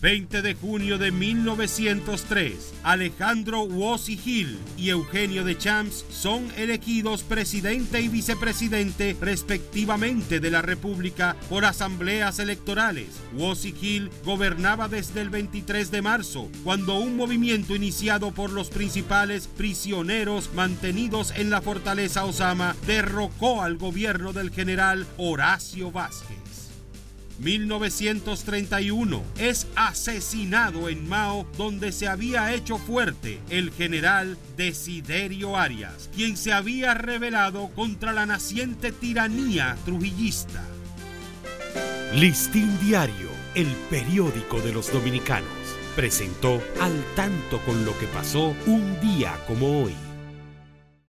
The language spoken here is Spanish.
20 de junio de 1903, Alejandro Wossi Hill y Eugenio de Champs son elegidos presidente y vicepresidente respectivamente de la República por asambleas electorales. Wossi Hill gobernaba desde el 23 de marzo, cuando un movimiento iniciado por los principales prisioneros mantenidos en la fortaleza Osama derrocó al gobierno del general Horacio Vázquez. 1931 es asesinado en Mao donde se había hecho fuerte el general Desiderio Arias, quien se había rebelado contra la naciente tiranía trujillista. Listín Diario, el periódico de los dominicanos, presentó al tanto con lo que pasó un día como hoy.